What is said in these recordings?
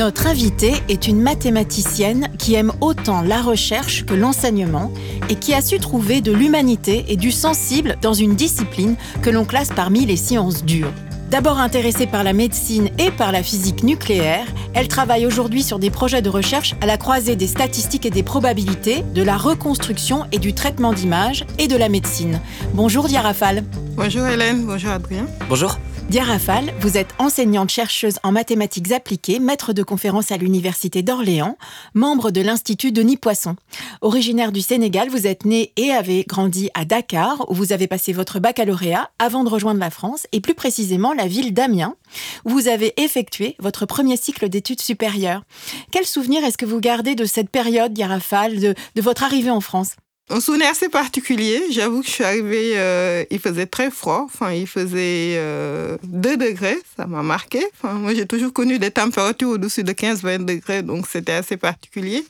Notre invitée est une mathématicienne qui aime autant la recherche que l'enseignement et qui a su trouver de l'humanité et du sensible dans une discipline que l'on classe parmi les sciences dures. D'abord intéressée par la médecine et par la physique nucléaire, elle travaille aujourd'hui sur des projets de recherche à la croisée des statistiques et des probabilités, de la reconstruction et du traitement d'images et de la médecine. Bonjour Diarafal. Bonjour Hélène, bonjour Adrien. Bonjour. Diarafal, vous êtes enseignante-chercheuse en mathématiques appliquées, maître de conférences à l'Université d'Orléans, membre de l'Institut Denis Poisson. Originaire du Sénégal, vous êtes né et avez grandi à Dakar, où vous avez passé votre baccalauréat avant de rejoindre la France, et plus précisément la ville d'Amiens, où vous avez effectué votre premier cycle d'études supérieures. Quel souvenir est-ce que vous gardez de cette période, Diarafal, de, de votre arrivée en France? Un souvenir assez particulier. J'avoue que je suis arrivée, euh, il faisait très froid. Enfin, il faisait euh, 2 degrés. Ça m'a marqué. Moi, j'ai toujours connu des températures au-dessus de 15-20 degrés, donc c'était assez particulier.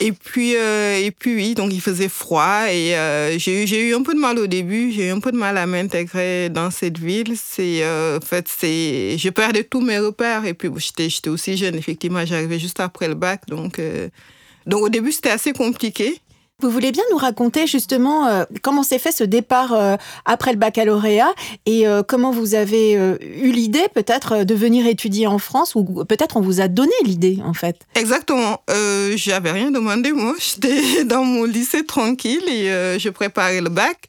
Et puis, euh, et puis oui, donc il faisait froid et euh, j'ai eu, j'ai eu un peu de mal au début. J'ai eu un peu de mal à m'intégrer dans cette ville. C'est, en fait, c'est, je perdais tous mes repères et puis j'étais, j'étais aussi jeune. Effectivement, j'arrivais juste après le bac, donc, donc au début c'était assez compliqué. Vous voulez bien nous raconter justement euh, comment s'est fait ce départ euh, après le baccalauréat et euh, comment vous avez euh, eu l'idée peut-être de venir étudier en France ou peut-être on vous a donné l'idée en fait? Exactement. Euh, j'avais rien demandé moi. J'étais dans mon lycée tranquille et euh, je préparais le bac.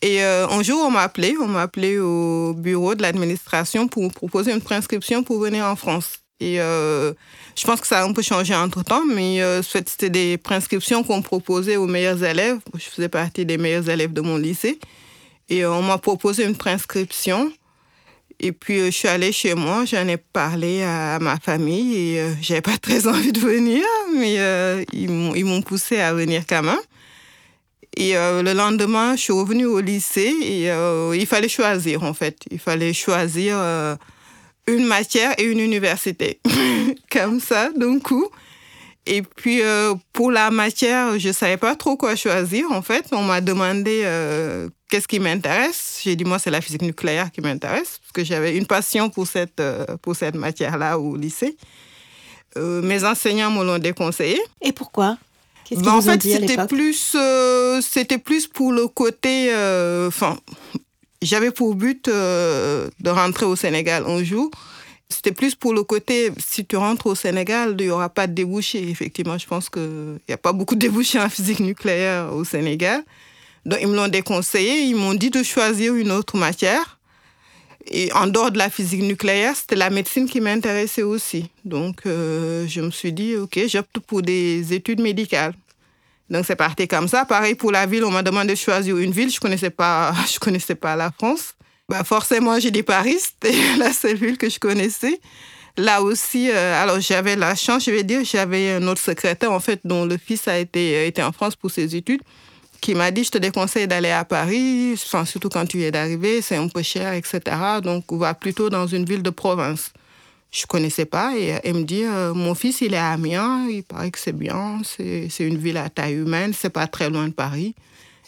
Et euh, un jour, on m'a appelé, on m'a appelé au bureau de l'administration pour proposer une prescription pour venir en France. Et euh, je pense que ça a un peu changé entre temps, mais euh, c'était des prescriptions qu'on proposait aux meilleurs élèves. Je faisais partie des meilleurs élèves de mon lycée. Et euh, on m'a proposé une prescription. Et puis, je suis allée chez moi, j'en ai parlé à, ma famille et j'avais pas très envie de venir, mais ils m'ont poussé à venir quand même. Et le lendemain, je suis revenue au lycée et il fallait choisir en fait. Il fallait choisir une matière et une université. Comme ça, d'un coup. Et puis euh, pour la matière, je savais pas trop quoi choisir en fait. On m'a demandé euh, qu'est-ce qui m'intéresse? J'ai dit moi c'est la physique nucléaire qui m'intéresse parce que j'avais une passion pour cette euh, pour cette matière-là au lycée. Mes enseignants me l'ont déconseillé. Et pourquoi? Qu'est-ce qu'ils Ben, en fait, c'était plus, c'était plus pour le côté. Enfin, j'avais pour but euh, de rentrer au Sénégal un jour. C'était plus pour le côté, si tu rentres au Sénégal, il n'y aura pas de débouchés. Effectivement, je pense qu'il n'y a pas beaucoup de débouchés en physique nucléaire au Sénégal. Donc, ils me l'ont déconseillé. Ils m'ont dit de choisir une autre matière. Et en dehors de la physique nucléaire, c'était la médecine qui m'intéressait aussi. Donc, euh, je me suis dit, OK, j'opte pour des études médicales. Donc, c'est parti comme ça. Pareil pour la ville, on m'a demandé de choisir une ville. Je connaissais connaissais pas la France. Bah, forcément, j'ai dit Paris, c'était la seule ville que je connaissais. Là aussi, euh, alors j'avais la chance, je vais dire, j'avais un autre secrétaire, en fait, dont le fils a été, été en France pour ses études, qui m'a dit, je te déconseille d'aller à Paris, enfin, surtout quand tu es d'arrivée, c'est un peu cher, etc. Donc, on va plutôt dans une ville de province. Je connaissais pas et elle me dit, euh, mon fils, il est à Amiens, il paraît que c'est bien, c'est une ville à taille humaine, c'est pas très loin de Paris.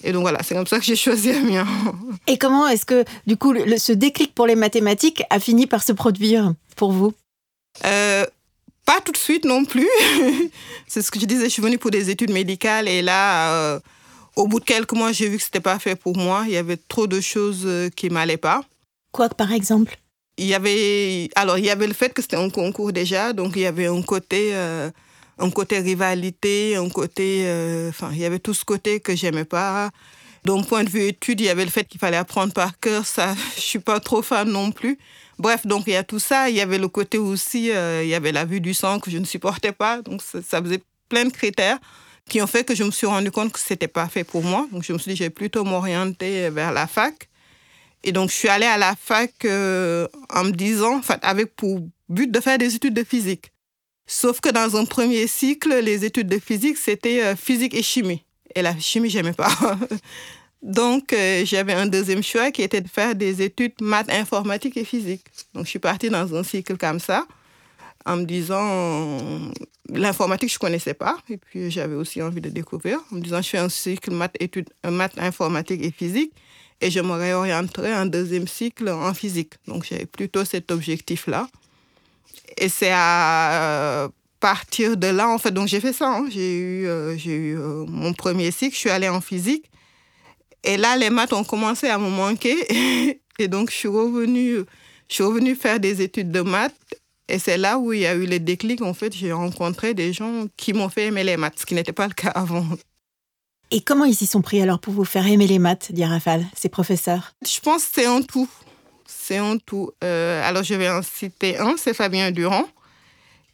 Et donc voilà, c'est comme ça que j'ai choisi Amiens. Et comment est-ce que du coup le- ce déclic pour les mathématiques a fini par se produire pour vous? Euh, pas tout de suite non plus. c'est ce que je disais, je suis venue pour des études médicales et là, euh, au bout de quelques mois, j'ai vu que c'était pas fait pour moi. Il y avait trop de choses euh, qui m'allaient pas. Quoi par exemple? Il y avait, alors il y avait le fait que c'était un concours déjà, donc il y avait un côté, euh, un côté rivalité, un côté, euh, enfin il y avait tout ce côté que j'aimais pas. D'un point de vue études, il y avait le fait qu'il fallait apprendre par cœur, ça, je suis pas trop fan non plus. Bref, donc il y a tout ça. Il y avait le côté aussi, euh, il y avait la vue du sang que je ne supportais pas, donc ça, ça faisait plein de critères qui ont fait que je me suis rendu compte que c'était pas fait pour moi. Donc je me suis dit, je vais plutôt m'orienter vers la fac. Et donc je suis allée à la fac euh, en me disant, en fait, avec pour but de faire des études de physique. Sauf que dans un premier cycle, les études de physique, c'était euh, physique et chimie. Et la chimie, j'aimais pas. Donc, euh, j'avais un deuxième choix qui était de faire des études maths, informatique et physique. Donc, je suis partie dans un cycle comme ça, en me disant, l'informatique, je connaissais pas. Et puis, j'avais aussi envie de découvrir. En me disant, je fais un cycle maths, études, maths, informatique et physique. Et je me réorienterai en deuxième cycle en physique. Donc, j'avais plutôt cet objectif-là. Et c'est à partir de là, en fait, donc j'ai fait ça. Hein. J'ai eu, euh, j'ai eu euh, mon premier cycle, je suis allée en physique. Et là, les maths ont commencé à me manquer. et donc, je suis revenue, je suis revenue faire des études de maths. Et c'est là où il y a eu les déclics. En fait, j'ai rencontré des gens qui m'ont fait aimer les maths, ce qui n'était pas le cas avant. Et comment ils s'y sont pris alors pour vous faire aimer les maths, dit Rafale, ces professeurs? Je pense que c'est un tout c'est un tout. Euh, alors, je vais en citer un, c'est Fabien Durand.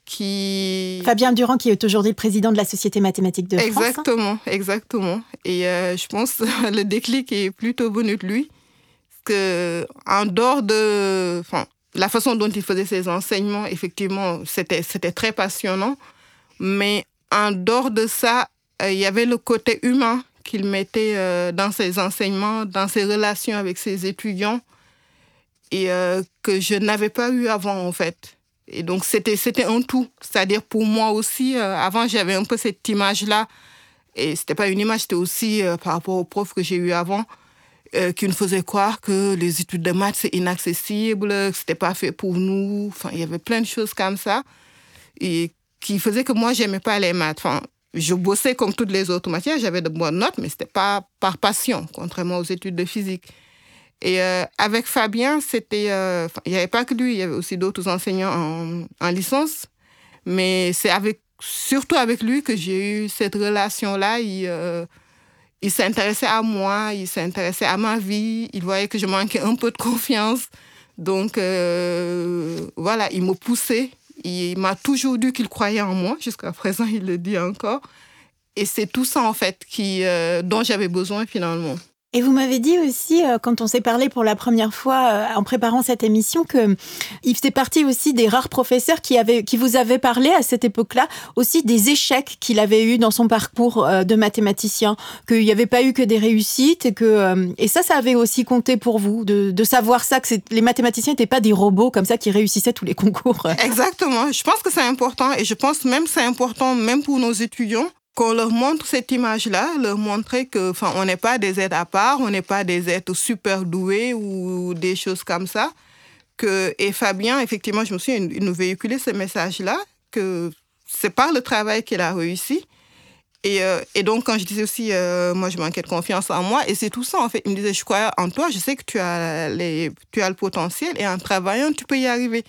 Qui... Fabien Durand, qui est aujourd'hui le président de la Société mathématique de France. Hein? Exactement, exactement. Et euh, je pense que le déclic est plutôt venu de lui. Parce que, en dehors de. Enfin, la façon dont il faisait ses enseignements, effectivement, c'était, très passionnant. Mais en dehors de ça, il y avait le côté humain qu'il mettait dans ses enseignements, dans ses relations avec ses étudiants et euh, que je n'avais pas eu avant en fait. Et donc c'était c'était un tout, c'est-à-dire pour moi aussi euh, avant j'avais un peu cette image là et c'était pas une image, c'était aussi euh, par rapport aux profs que j'ai eu avant qui nous faisaient croire que les études de maths c'est inaccessible, que c'était pas fait pour nous, enfin il y avait plein de choses comme ça et qui faisaient que moi j'aimais pas les maths. Enfin, je bossais comme toutes les autres matières, j'avais de bonnes notes, mais c'était pas par passion, contrairement aux études de physique. Et euh, avec Fabien, c'était, euh, il n'y avait pas que lui, il y avait aussi d'autres enseignants en, en, licence. Mais c'est avec, surtout avec lui que j'ai eu cette relation-là. Il, euh, il s'intéressait à moi, il s'intéressait à ma vie. Il voyait que je manquais un peu de confiance. Donc, voilà, il m'a poussé. Il m'a toujours dit qu'il croyait en moi. Jusqu'à présent, il le dit encore. Et c'est tout ça, en fait, qui, dont j'avais besoin finalement. Et vous m'avez dit aussi, euh, quand on s'est parlé pour la première fois euh, en préparant cette émission, que il faisait partie aussi des rares professeurs qui, avaient, qui vous avaient parlé à cette époque-là aussi des échecs qu'il avait eu dans son parcours euh, de mathématicien, qu'il n'y avait pas eu que des réussites et que et ça, ça avait aussi compté pour vous de, de savoir ça que les mathématiciens n'étaient pas des robots comme ça qui réussissaient tous les concours. Exactement. Je pense que c'est important et je pense même que c'est important même pour nos étudiants qu'on leur montre cette image-là, leur montrer que, on n'est pas des êtres à part, on n'est pas des êtres super doués ou des choses comme ça. Que, et Fabien, effectivement, je me suis nous véhiculer ce message-là, que c'est par le travail qu'il a réussi. Et, euh, et, donc, quand je disais aussi, euh, moi, je manquais de confiance en moi, et c'est tout ça, en fait. Il me disait, je crois en toi, je sais que tu as, les, tu as le potentiel, et en travaillant, tu peux y arriver.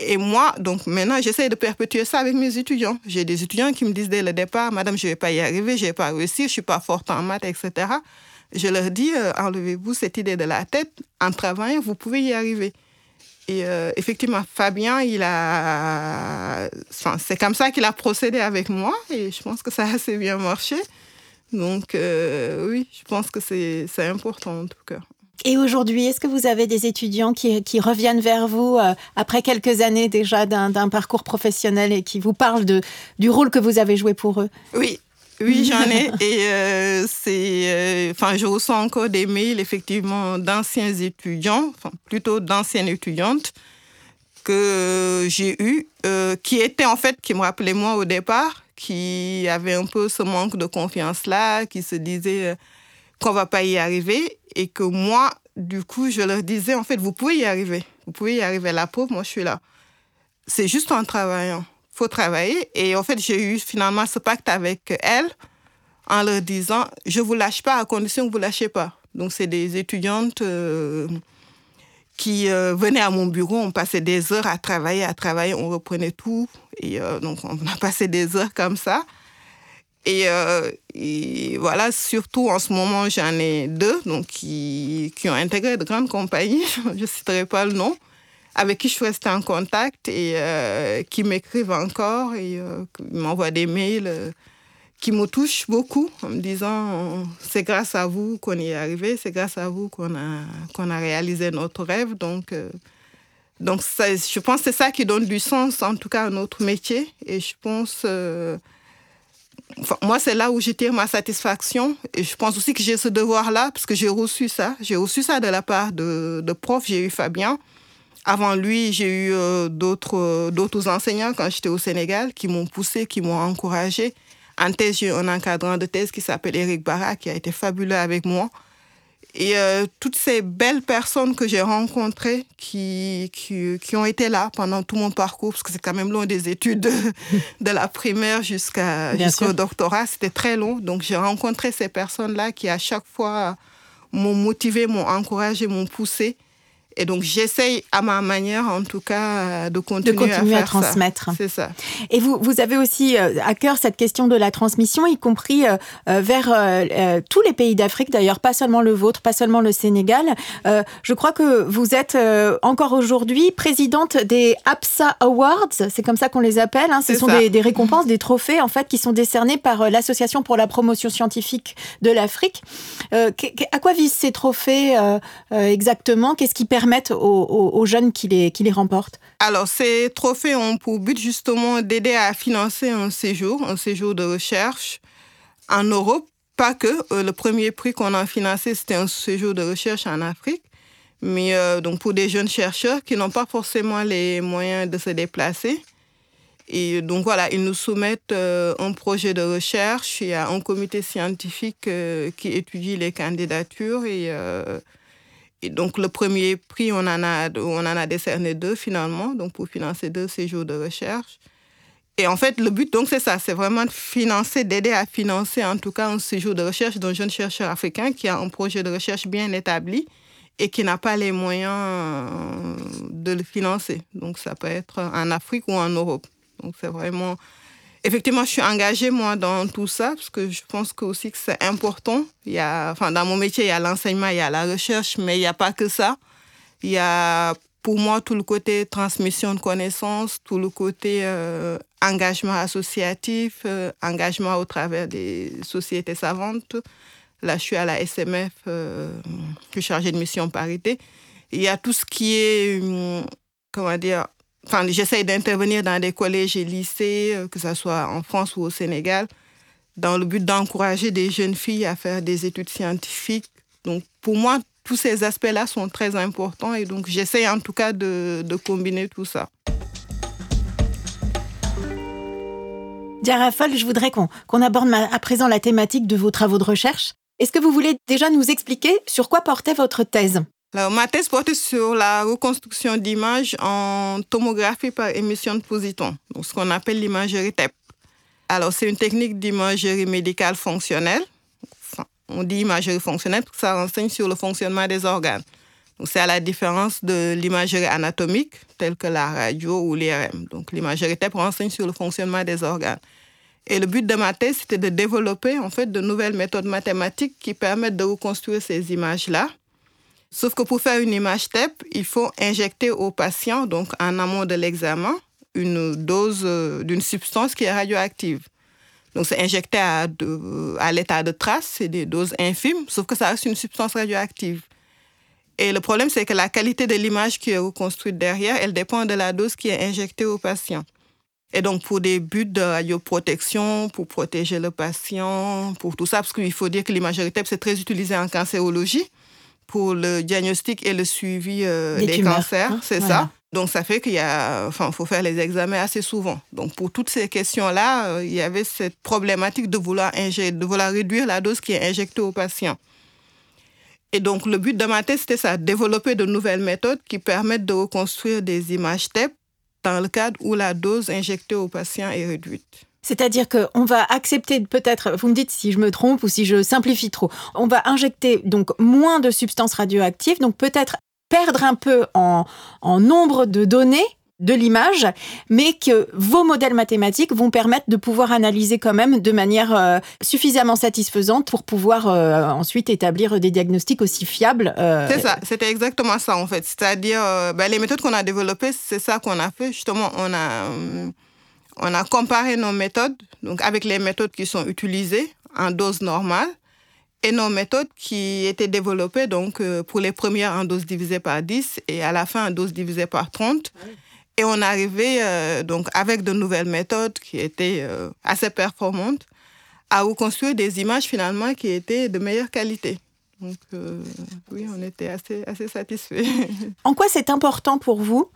Et moi, donc maintenant, j'essaie de perpétuer ça avec mes étudiants. J'ai des étudiants qui me disent dès le départ, Madame, je ne vais pas y arriver, je ne vais pas réussir, je ne suis pas forte en maths, etc. Je leur dis, euh, enlevez-vous cette idée de la tête. En travaillant, vous pouvez y arriver. Et euh, effectivement, Fabien, il a, enfin, c'est comme ça qu'il a procédé avec moi, et je pense que ça a assez bien marché. Donc euh, oui, je pense que c'est important en tout cas. Et aujourd'hui, est-ce que vous avez des étudiants qui, qui reviennent vers vous euh, après quelques années déjà d'un parcours professionnel et qui vous parlent de, du rôle que vous avez joué pour eux? Oui, oui, j'en ai. Et euh, c'est, euh, enfin, je reçois encore des mails, effectivement, d'anciens étudiants, plutôt d'anciennes étudiantes que j'ai eu, qui étaient en fait, qui me rappelaient moi au départ, qui avaient un peu ce manque de confiance-là, qui se disaient qu'on va pas y arriver et que moi, du coup, je leur disais, en fait, vous pouvez y arriver. Vous pouvez y arriver. La pauvre, moi, je suis là. C'est juste en travaillant. faut travailler. Et en fait, j'ai eu finalement ce pacte avec elles en leur disant, je vous lâche pas à condition que vous lâchez pas. Donc, c'est des étudiantes euh, qui euh, venaient à mon bureau. On passait des heures à travailler, à travailler. On reprenait tout. Et euh, donc, on a passé des heures comme ça. Euh, et, voilà, surtout en ce moment, j'en ai deux donc, qui, qui ont intégré de grandes compagnies, je ne citerai pas le nom, avec qui je suis restée en contact et euh, qui m'écrivent encore et euh, qui m'envoient des mails qui me touche beaucoup en me disant c'est grâce à vous qu'on y est arrivé, c'est grâce à vous qu'on a, qu'on a réalisé notre rêve. Donc, donc je pense que c'est ça qui donne du sens, en tout cas, à notre métier. Et je pense moi, c'est là où je tire ma satisfaction. Et je pense aussi que j'ai ce devoir-là, parce que j'ai reçu ça. J'ai reçu ça de la part de, de profs. J'ai eu Fabien. Avant lui, j'ai eu euh, d'autres, euh, d'autres enseignants quand j'étais au Sénégal qui m'ont poussé, qui m'ont encouragé. En thèse, j'ai eu un encadrant de thèse qui s'appelle Eric Barra, qui a été fabuleux avec moi. Et euh, toutes ces belles personnes que j'ai rencontrées qui, qui, qui, ont été là pendant tout mon parcours, parce que c'est quand même long des études de, la primaire jusqu'à, jusqu'au doctorat, c'était très long. Donc j'ai rencontré ces personnes-là qui à chaque fois m'ont motivé, m'ont encouragé, m'ont poussé. Et donc, j'essaye à ma manière, en tout cas, de continuer, de continuer à, à, transmettre. C'est ça. Et vous, vous avez aussi euh, à cœur cette question de la transmission, y compris euh, euh, vers tous les pays d'Afrique, d'ailleurs, pas seulement le vôtre, pas seulement le Sénégal. je crois que vous êtes encore aujourd'hui présidente des APSA Awards, c'est comme ça qu'on les appelle. Hein. Ce sont des, des, récompenses, des trophées, en fait, qui sont décernés par l'Association pour la promotion scientifique de l'Afrique. à quoi visent ces trophées exactement? Qu'est-ce qui permet permettent aux, jeunes qui les, qui les remportent Alors, ces trophées ont pour but justement d'aider à financer un séjour, un séjour de recherche en Europe. Pas que. Euh, le premier prix qu'on a financé, c'était un séjour de recherche en Afrique. Mais euh, donc pour des jeunes chercheurs qui n'ont pas forcément les moyens de se déplacer. Et donc voilà, ils nous soumettent euh, un projet de recherche. Il y a un comité scientifique qui étudie les candidatures et donc, le premier prix, on en a, on en a décerné deux finalement, donc pour financer deux séjours de recherche. Et en fait, le but, donc, c'est ça, c'est vraiment de financer, d'aider à financer en tout cas un séjour de recherche d'un jeune chercheur africain qui a un projet de recherche bien établi et qui n'a pas les moyens euh, de le financer. Donc, ça peut être en Afrique ou en Europe. Donc, c'est vraiment Effectivement, je suis engagée, moi, dans tout ça, parce que je pense que aussi que c'est important. Il y a, enfin, dans mon métier, il y a l'enseignement, il y a la recherche, mais il n'y a pas que ça. Il y a, pour moi, tout le côté transmission de connaissances, tout le côté euh, engagement associatif, euh, engagement au travers des sociétés savantes. Là, je suis à la SMF, euh, je suis chargée de mission parité. Il y a tout ce qui est, hum, comment dire, enfin, j'essaye d'intervenir dans des collèges et lycées, euh, que ce soit en France ou au Sénégal, dans le but d'encourager des jeunes filles à faire des études scientifiques. Donc, pour moi, tous ces aspects-là sont très importants et donc j'essaye en tout cas de, de combiner tout ça. Diara je voudrais qu'on aborde à présent la thématique de vos travaux de recherche. Est-ce que vous voulez déjà nous expliquer sur quoi portait votre thèse? Alors, ma thèse portait sur la reconstruction d'images en tomographie par émission de positons, donc ce qu'on appelle l'imagerie TEP. Alors, c'est une technique d'imagerie médicale fonctionnelle. on dit imagerie fonctionnelle parce que ça renseigne sur le fonctionnement des organes. Donc, c'est à la différence de l'imagerie anatomique, telle que la radio ou l'IRM. Donc, l'imagerie TEP renseigne sur le fonctionnement des organes. Et le but de ma thèse, c'était de développer en fait de nouvelles méthodes mathématiques qui permettent de reconstruire ces images-là Sauf que pour faire une image TEP, il faut injecter au patient, donc en amont de l'examen, une dose euh, d'une substance qui est radioactive. Donc c'est injecté à, à l'état de trace, c'est des doses infimes, sauf que ça reste une substance radioactive. Et le problème, c'est que la qualité de l'image qui est reconstruite derrière, elle dépend de la dose qui est injectée au patient. Et donc, pour des buts de radioprotection, pour protéger le patient, pour tout ça, parce qu'il faut dire que l'imagerie TEP, c'est très utilisé en cancérologie pour le diagnostic et le suivi euh, des, cancers, hein, c'est ça. Donc ça fait qu'il y a, enfin, faut faire les examens assez souvent. Donc pour toutes ces questions-là, euh, il y avait cette problématique de vouloir de vouloir réduire la dose qui est injectée au patient. Et donc le but de ma thèse, c'était ça, développer de nouvelles méthodes qui permettent de reconstruire des images TEP dans le cadre où la dose injectée au patient est réduite. C'est-à-dire qu'on va accepter peut-être, vous me dites si je me trompe ou si je simplifie trop, on va injecter donc moins de substances radioactives, donc peut-être perdre un peu en, nombre de données de l'image, mais que vos modèles mathématiques vont permettre de pouvoir analyser quand même de manière euh, suffisamment satisfaisante pour pouvoir euh, ensuite établir des diagnostics aussi fiables. Euh, c'est ça, c'était exactement ça en fait. C'est-à-dire, ben, les méthodes qu'on a développées, c'est ça qu'on a fait. Justement, on a on a comparé nos méthodes, donc avec les méthodes qui sont utilisées en dose normale et nos méthodes qui étaient développées donc euh, pour les premières en dose divisée par 10 et à la fin en dose divisée par 30. Et on arrivait euh, donc avec de nouvelles méthodes qui étaient euh, assez performantes à reconstruire des images finalement qui étaient de meilleure qualité. Donc oui, on était assez, assez satisfaits. En quoi c'est important pour vous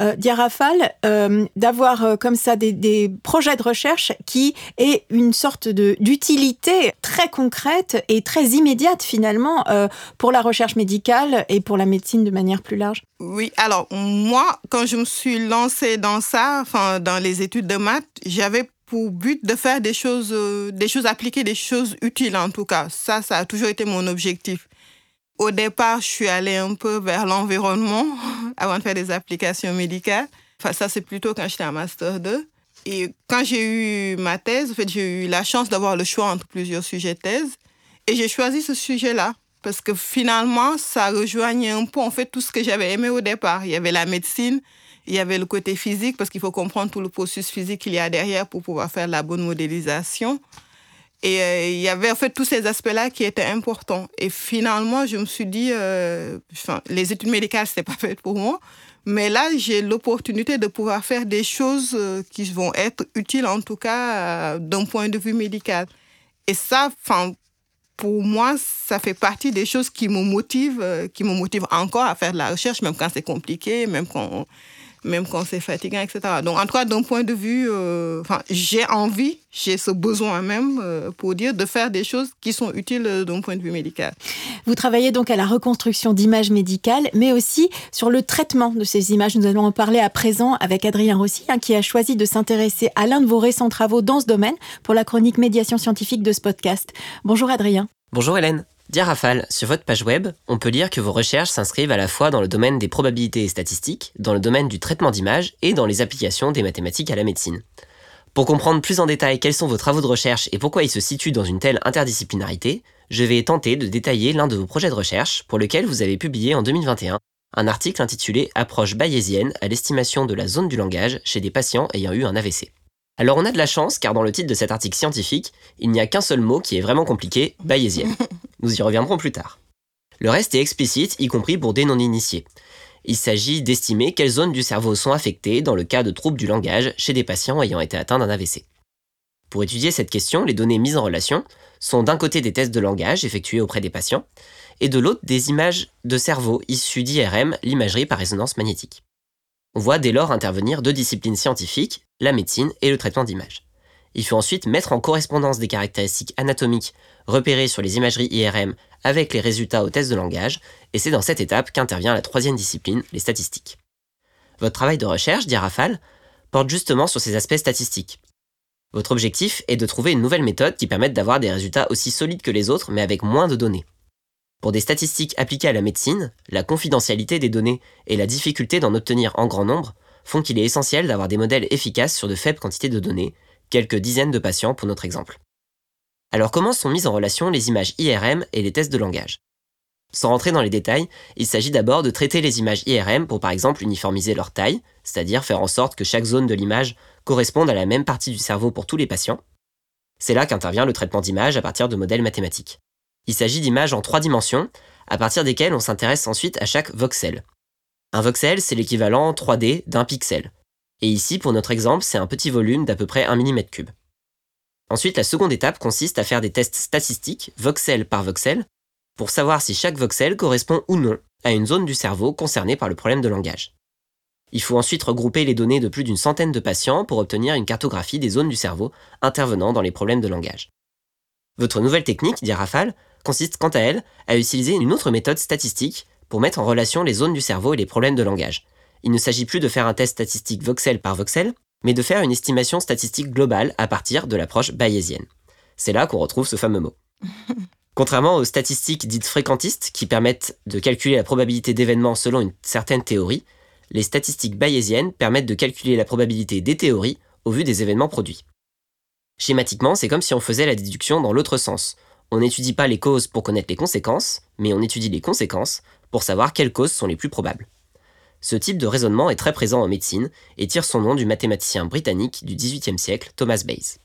euh, Diarafal, euh, d'avoir euh, comme ça des, projets de recherche qui aient une sorte d'utilité très concrète et très immédiate finalement euh, pour la recherche médicale et pour la médecine de manière plus large Oui, alors moi, quand je me suis lancée dans ça, dans les études de maths, j'avais pour but de faire des choses, des choses appliquées, des choses utiles en tout cas. Ça, ça a toujours été mon objectif. Au départ, je suis allée un peu vers l'environnement avant de faire des applications médicales. Enfin, ça, c'est plutôt quand j'étais en Master 2. Et quand j'ai eu ma thèse, en fait, j'ai eu la chance d'avoir le choix entre plusieurs sujets de thèse. Et j'ai choisi ce sujet-là parce que finalement, ça rejoignait un peu en fait tout ce que j'avais aimé au départ. Il y avait la médecine, il y avait le côté physique parce qu'il faut comprendre tout le processus physique qu'il y a derrière pour pouvoir faire la bonne modélisation. Et euh, il y avait en fait tous ces aspects-là qui étaient importants. Et finalement, je me suis dit, euh, les études médicales, c'était pas fait pour moi. Mais là, j'ai l'opportunité de pouvoir faire des choses euh, qui vont être utiles, en tout cas, d'un point de vue médical. Et ça, pour moi, ça fait partie des choses qui me motivent, qui me motivent encore à faire de la recherche, même quand c'est compliqué, même quand même quand c'est fatigant, etc. Donc, en tout cas, d'un point de vue, euh, j'ai envie, j'ai ce besoin même, euh, pour dire, de faire des choses qui sont utiles euh, d'un point de vue médical. Vous travaillez donc à la reconstruction d'images médicales, mais aussi sur le traitement de ces images. Nous allons en parler à présent avec Adrien Rossi, hein, qui a choisi de s'intéresser à l'un de vos récents travaux dans ce domaine pour la chronique médiation scientifique de ce podcast. Bonjour Adrien. Bonjour Hélène. Diarafal, sur votre page web, on peut lire que vos recherches s'inscrivent à la fois dans le domaine des probabilités et statistiques, dans le domaine du traitement d'images et dans les applications des mathématiques à la médecine. Pour comprendre plus en détail quels sont vos travaux de recherche et pourquoi ils se situent dans une telle interdisciplinarité, je vais tenter de détailler l'un de vos projets de recherche pour lequel vous avez publié en 2021 un article intitulé Approche bayésienne à l'estimation de la zone du langage chez des patients ayant eu un AVC. Alors on a de la chance car dans le titre de cet article scientifique, il n'y a qu'un seul mot qui est vraiment compliqué, bayésienne. Nous y reviendrons plus tard. Le reste est explicite, y compris pour des non-initiés. Il s'agit d'estimer quelles zones du cerveau sont affectées dans le cas de troubles du langage chez des patients ayant été atteints d'un AVC. Pour étudier cette question, les données mises en relation sont d'un côté des tests de langage effectués auprès des patients, et de l'autre des images de cerveau issues d'IRM, l'imagerie par résonance magnétique. On voit dès lors intervenir deux disciplines scientifiques, la médecine et le traitement d'images. Il faut ensuite mettre en correspondance des caractéristiques anatomiques repérées sur les imageries IRM avec les résultats aux tests de langage, et c'est dans cette étape qu'intervient la troisième discipline, les statistiques. Votre travail de recherche, dit Rafale, porte justement sur ces aspects statistiques. Votre objectif est de trouver une nouvelle méthode qui permette d'avoir des résultats aussi solides que les autres mais avec moins de données. Pour des statistiques appliquées à la médecine, la confidentialité des données et la difficulté d'en obtenir en grand nombre font qu'il est essentiel d'avoir des modèles efficaces sur de faibles quantités de données, quelques dizaines de patients pour notre exemple. Alors comment sont mises en relation les images IRM et les tests de langage? Sans rentrer dans les détails, il s'agit d'abord de traiter les images IRM pour par exemple uniformiser leur taille, c'est-à-dire faire en sorte que chaque zone de l'image corresponde à la même partie du cerveau pour tous les patients. C'est là qu'intervient le traitement d'images à partir de modèles mathématiques. Il s'agit d'images en trois dimensions, à partir desquelles on s'intéresse ensuite à chaque voxel. Un voxel, c'est l'équivalent 3D d'un pixel. Et ici, pour notre exemple, c'est un petit volume d'à peu près 1 mm3. Ensuite, la seconde étape consiste à faire des tests statistiques, voxel par voxel, pour savoir si chaque voxel correspond ou non à une zone du cerveau concernée par le problème de langage. Il faut ensuite regrouper les données de plus d'une centaine de patients pour obtenir une cartographie des zones du cerveau intervenant dans les problèmes de langage. Votre nouvelle technique, dit Rafale, consiste quant à elle à utiliser une autre méthode statistique pour mettre en relation les zones du cerveau et les problèmes de langage. Il ne s'agit plus de faire un test statistique voxel par voxel, mais de faire une estimation statistique globale à partir de l'approche bayésienne. C'est là qu'on retrouve ce fameux mot. Contrairement aux statistiques dites fréquentistes qui permettent de calculer la probabilité d'événements selon une certaine théorie, les statistiques bayésiennes permettent de calculer la probabilité des théories au vu des événements produits. Schématiquement, c'est comme si on faisait la déduction dans l'autre sens on n'étudie pas les causes pour connaître les conséquences, mais on étudie les conséquences pour savoir quelles causes sont les plus probables. Ce type de raisonnement est très présent en médecine et tire son nom du mathématicien britannique du XVIIIe siècle Thomas Bayes.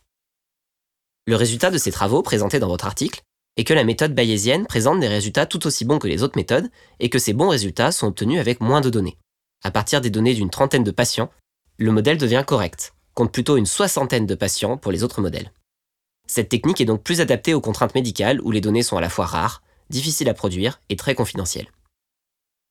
Le résultat de ces travaux présentés dans votre article est que la méthode bayésienne présente des résultats tout aussi bons que les autres méthodes et que ces bons résultats sont obtenus avec moins de données. À partir des données d'une trentaine de patients, le modèle devient correct, compte plutôt une soixantaine de patients pour les autres modèles. Cette technique est donc plus adaptée aux contraintes médicales où les données sont à la fois rares, difficiles à produire et très confidentielles.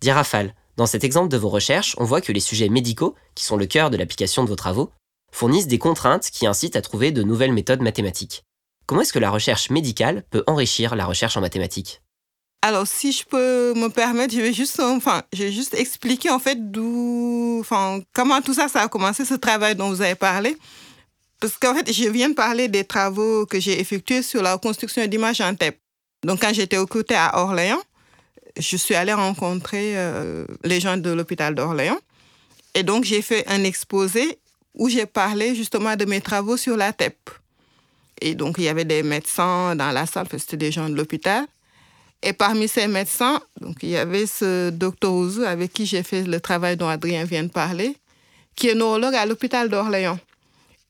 Dirafal, dans cet exemple de vos recherches, on voit que les sujets médicaux, qui sont le cœur de l'application de vos travaux, fournissent des contraintes qui incitent à trouver de nouvelles méthodes mathématiques. Comment est-ce que la recherche médicale peut enrichir la recherche en mathématiques? Alors, si je peux me permettre, je vais juste, expliquer en fait d'où, enfin, comment tout ça a commencé, ce travail dont vous avez parlé. Parce qu'en fait, je viens de parler des travaux que j'ai effectués sur la reconstruction d'images en TEP. Donc, quand j'étais recrutée à Orléans, je suis allée rencontrer euh, les gens de l'hôpital d'Orléans. Et donc, j'ai fait un exposé où j'ai parlé justement de mes travaux sur la TEP. Et donc, il y avait des médecins dans la salle, c'était des gens de l'hôpital. Et parmi ces médecins, donc, il y avait ce docteur Ouzou avec qui j'ai fait le travail dont Adrien vient de parler, qui est neurologue à l'hôpital d'Orléans.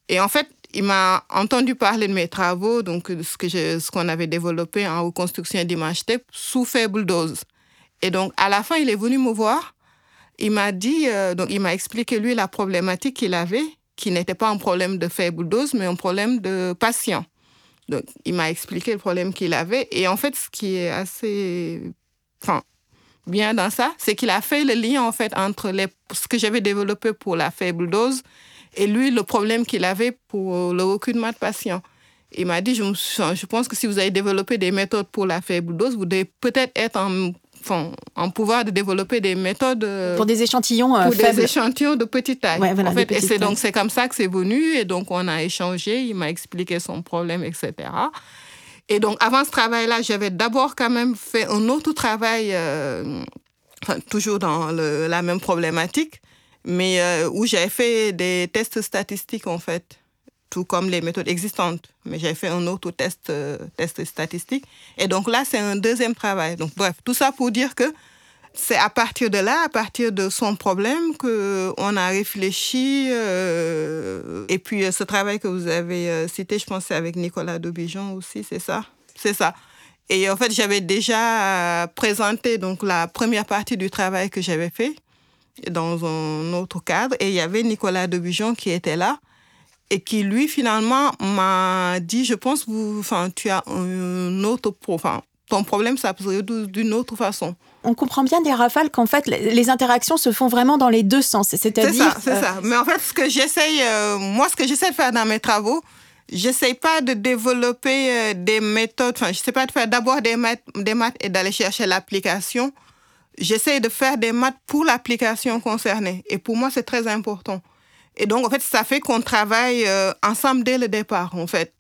Et en fait, il m'a entendu parler de mes travaux, donc ce que ce qu'on avait développé en reconstruction d'image TEP sous faible dose. Et donc, à la fin, il est venu me voir. Il m'a dit, euh, donc il m'a expliqué lui la problématique qu'il avait, qui n'était pas un problème de faible dose, mais un problème de patient. Donc, il m'a expliqué le problème qu'il avait. Et en fait, ce qui est assez enfin, bien dans ça, c'est qu'il a fait le lien en fait entre les, ce que j'avais développé pour la faible dose et lui, le problème qu'il avait pour le recrutement de patients. Il m'a dit, je, je pense que si vous avez développé des méthodes pour la faible dose, vous devez peut-être être en en pouvoir de développer des méthodes euh, pour des échantillons euh, pour des échantillons de petite taille. en fait, et c'est donc c'est comme ça que c'est venu et donc on a échangé. Il m'a expliqué son problème, etc. Et donc avant ce travail-là, j'avais d'abord quand même fait un autre travail, euh, toujours dans la même problématique, mais où j'avais fait des tests statistiques en fait tout comme les méthodes existantes. Mais j'ai fait un autre test, euh, test statistique. Et donc là, c'est un deuxième travail. Donc bref, tout ça pour dire que c'est à partir de là, à partir de son problème, qu'on a réfléchi. Euh, et puis ce travail que vous avez euh, cité, je pense c'est avec Nicolas Daubijon aussi, c'est ça? C'est ça. Et en fait, j'avais déjà présenté donc la première partie du travail que j'avais fait dans un autre cadre. Et il y avait Nicolas Daubijon qui était là et qui lui finalement m'a dit je pense que enfin tu as un autre enfin ton problème ça peut d'une autre façon. On comprend bien des rafales qu'en fait les interactions se font vraiment dans les deux sens, c'est-à-dire. C'est ça, c'est euh, ça. Mais en fait, ce que j'essaye, euh, moi, ce que j'essaie de faire dans mes travaux, j'essaye pas de développer euh, des méthodes. Enfin, je sais pas de faire d'abord des maths, des maths et d'aller chercher l'application. J'essaye de faire des maths pour l'application concernée. Et pour moi, c'est très important. Et donc, en fait, ça fait qu'on travaille euh, ensemble dès le départ, en fait.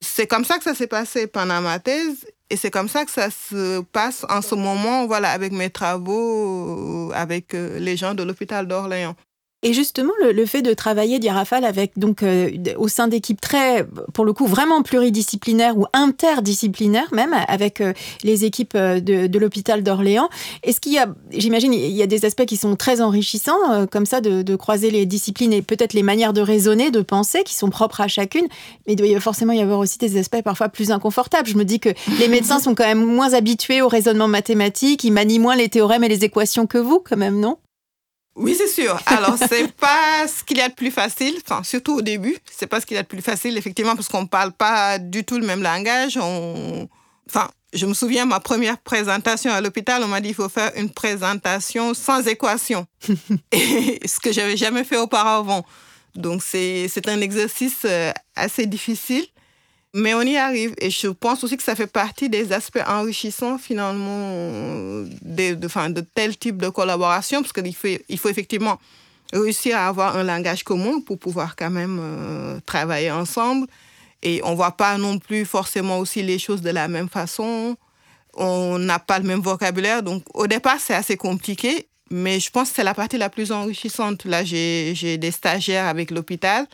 C'est comme ça que ça s'est passé pendant ma thèse et c'est comme ça que ça se passe en ce moment, voilà, avec mes travaux, euh, avec euh, les gens de l'hôpital d'Orléans. Et justement, le, fait de travailler d'Irafal avec donc euh, au sein d'équipes très, pour le coup, vraiment pluridisciplinaires ou interdisciplinaires même, avec euh, les équipes euh, de, l'hôpital d'Orléans, est-ce qu'il y a, j'imagine, il y a des aspects qui sont très enrichissants, comme ça, de, croiser les disciplines et peut-être les manières de raisonner, de penser, qui sont propres à chacune, mais il doit forcément y avoir aussi des aspects parfois plus inconfortables. Je me dis que les médecins sont quand même moins habitués au raisonnement mathématique, ils manient moins les théorèmes et les équations que vous, quand même, non? Oui, c'est sûr. Alors, c'est pas ce qu'il y a de plus facile, enfin, surtout au début, c'est pas ce qu'il y a de plus facile, effectivement, parce qu'on parle pas du tout le même langage. On... Enfin, je me souviens, ma première présentation à l'hôpital, on m'a dit qu'il faut faire une présentation sans équation. Et ce que j'avais jamais fait auparavant. Donc, c'est un exercice euh, assez difficile. Mais on y arrive et je pense aussi que ça fait partie des aspects enrichissants finalement de, de, de tel type de collaboration parce qu'il faut, il faut effectivement réussir à avoir un langage commun pour pouvoir quand même euh, travailler ensemble. Et on ne voit pas non plus forcément aussi les choses de la même façon. On n'a pas le même vocabulaire. Donc au départ, c'est assez compliqué. Mais je pense que c'est la partie la plus enrichissante. Là, j'ai des stagiaires avec l'hôpital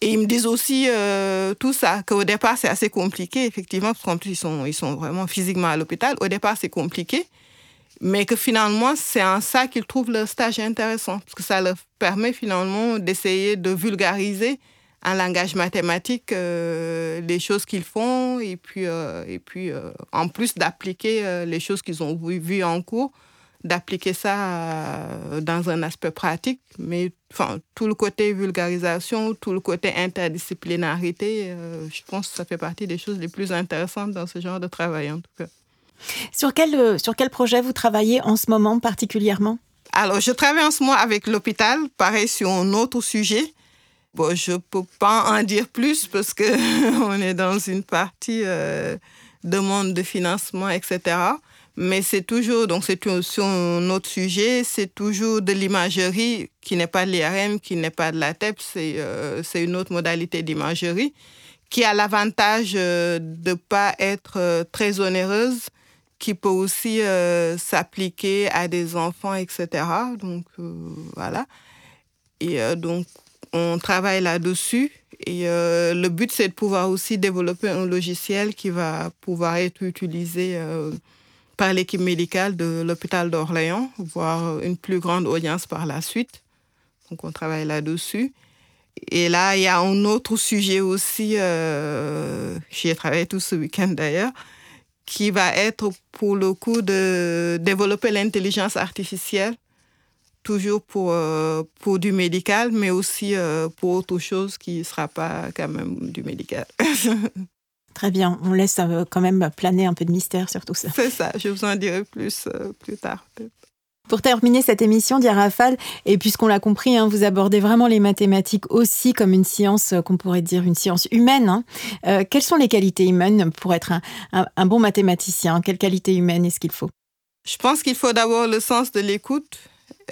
et ils me disent aussi euh, tout ça, qu'au départ, c'est assez compliqué, effectivement, parce qu'en plus, ils sont, ils sont vraiment physiquement à l'hôpital. Au départ, c'est compliqué. mais que finalement, c'est en ça qu'ils trouvent leur stage intéressant, parce que ça leur permet finalement d'essayer de vulgariser en langage mathématique euh, les choses qu'ils font, et puis, euh, et puis en plus d'appliquer les choses qu'ils ont vues en cours, d'appliquer ça dans un aspect pratique, mais enfin, tout le côté vulgarisation, tout le côté interdisciplinarité, je pense que ça fait partie des choses les plus intéressantes dans ce genre de travail en tout cas. Sur quel, euh, sur quel projet vous travaillez en ce moment particulièrement? Alors, je travaille en ce moment avec l'hôpital, pareil sur un autre sujet. Bon, je ne peux pas en dire plus parce qu'on est dans une partie euh, demande de financement, etc. Mais c'est toujours, donc c'est sur un autre sujet, c'est toujours de l'imagerie qui n'est pas de l'IRM, qui n'est pas de la TEP, euh, c'est une autre modalité d'imagerie qui a l'avantage de ne pas être très onéreuse qui peut aussi euh, s'appliquer à des enfants, etc. Donc, euh, voilà. Et euh, donc, on travaille là-dessus. Et le but, c'est de pouvoir aussi développer un logiciel qui va pouvoir être utilisé par l'équipe médicale de l'hôpital d'Orléans, voire une plus grande audience par la suite. Donc, on travaille là-dessus. Et là, il y a un autre sujet aussi, j'y ai travaillé tout ce week-end d'ailleurs, qui va être pour le coup de développer l'intelligence artificielle, toujours pour, euh, du médical, mais aussi euh, pour autre chose qui ne sera pas quand même du médical. Très bien, on laisse euh, quand même planer un peu de mystère sur tout ça. C'est ça, je vous en dirai plus plus tard. Pour terminer cette émission, Rafale, et puisqu'on l'a compris, hein, vous abordez vraiment les mathématiques aussi comme une science euh, qu'on pourrait dire une science humaine. Hein. Euh, quelles sont les qualités humaines pour être un, bon mathématicien? Quelles qualités humaines est-ce qu'il faut? Je pense qu'il faut d'abord le sens de l'écoute.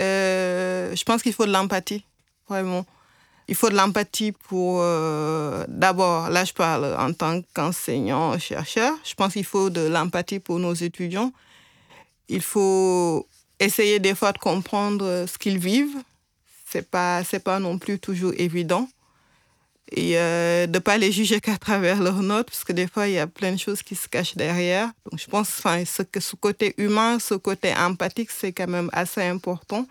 Euh, je pense qu'il faut de l'empathie, vraiment. Il faut de l'empathie pour, d'abord, là je parle en tant qu'enseignant, chercheur, je pense qu'il faut de l'empathie pour nos étudiants. Il faut essayer des fois de comprendre ce qu'ils vivent. C'est pas, c'est pas non plus toujours évident. Et euh, de ne pas les juger qu'à travers leurs notes, parce que des fois, il y a plein de choses qui se cachent derrière. Donc, je pense que ce, ce côté humain, ce côté empathique, c'est quand même assez important.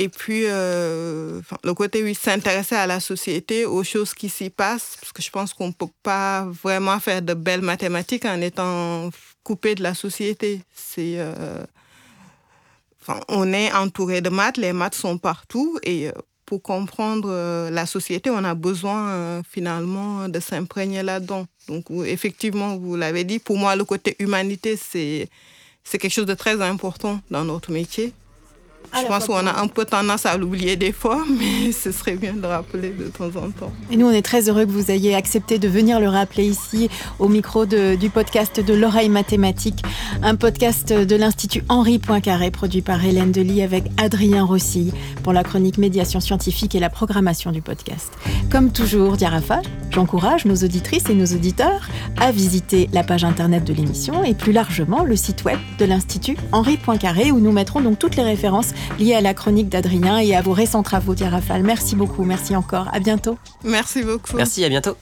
Et puis, euh, le côté, oui, s'intéresser à la société, aux choses qui s'y passent, parce que je pense qu'on ne peut pas vraiment faire de belles mathématiques en étant coupé de la société. C'est. Euh, on est entouré de maths, les maths sont partout et euh, pour comprendre la société, on a besoin finalement de s'imprégner là-dedans. Donc effectivement, vous l'avez dit, pour moi, le côté humanité, c'est quelque chose de très important dans notre métier. Je pense qu'on a un peu tendance à l'oublier des fois, mais ce serait bien de rappeler de temps en temps. Et nous, on est très heureux que vous ayez accepté de venir le rappeler ici au micro du podcast de l'oreille mathématique, un podcast de l'Institut Henri Poincaré produit par Hélène Delis avec Adrien Rossi pour la chronique médiation scientifique et la programmation du podcast. Comme toujours, Diarafa, j'encourage nos auditrices et nos auditeurs à visiter la page internet de l'émission et plus largement le site web de l'Institut Henri Poincaré où nous mettrons donc toutes les références liées à la chronique d'Adrien et à vos récents travaux, Rafale. Merci beaucoup, merci encore. À bientôt. Merci beaucoup. Merci, à bientôt.